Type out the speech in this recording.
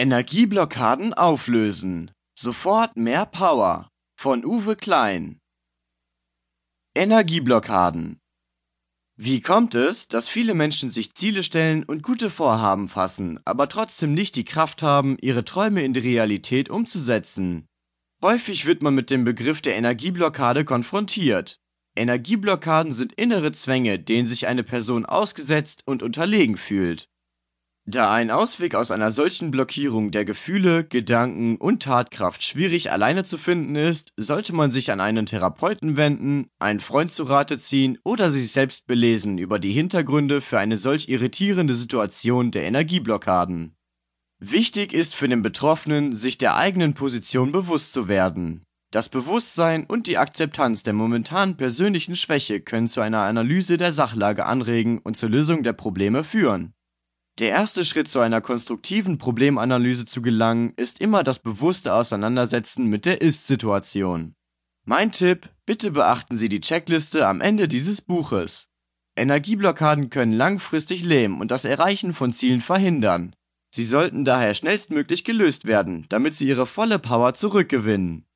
Energieblockaden auflösen. Sofort mehr Power. Von Uwe Klein. Energieblockaden. Wie kommt es, dass viele Menschen sich Ziele stellen und gute Vorhaben fassen, aber trotzdem nicht die Kraft haben, ihre Träume in die Realität umzusetzen? Häufig wird man mit dem Begriff der Energieblockade konfrontiert. Energieblockaden sind innere Zwänge, denen sich eine Person ausgesetzt und unterlegen fühlt. Da ein Ausweg aus einer solchen Blockierung der Gefühle, Gedanken und Tatkraft schwierig alleine zu finden ist, sollte man sich an einen Therapeuten wenden, einen Freund zu Rate ziehen oder sich selbst belesen über die Hintergründe für eine solch irritierende Situation der Energieblockaden. Wichtig ist für den Betroffenen, sich der eigenen Position bewusst zu werden. Das Bewusstsein und die Akzeptanz der momentanen persönlichen Schwäche können zu einer Analyse der Sachlage anregen und zur Lösung der Probleme führen. Der erste Schritt zu einer konstruktiven Problemanalyse zu gelangen, ist immer das bewusste Auseinandersetzen mit der Ist-Situation. Mein Tipp, bitte beachten Sie die Checkliste am Ende dieses Buches. Energieblockaden können langfristig lähmen und das Erreichen von Zielen verhindern. Sie sollten daher schnellstmöglich gelöst werden, damit Sie Ihre volle Power zurückgewinnen.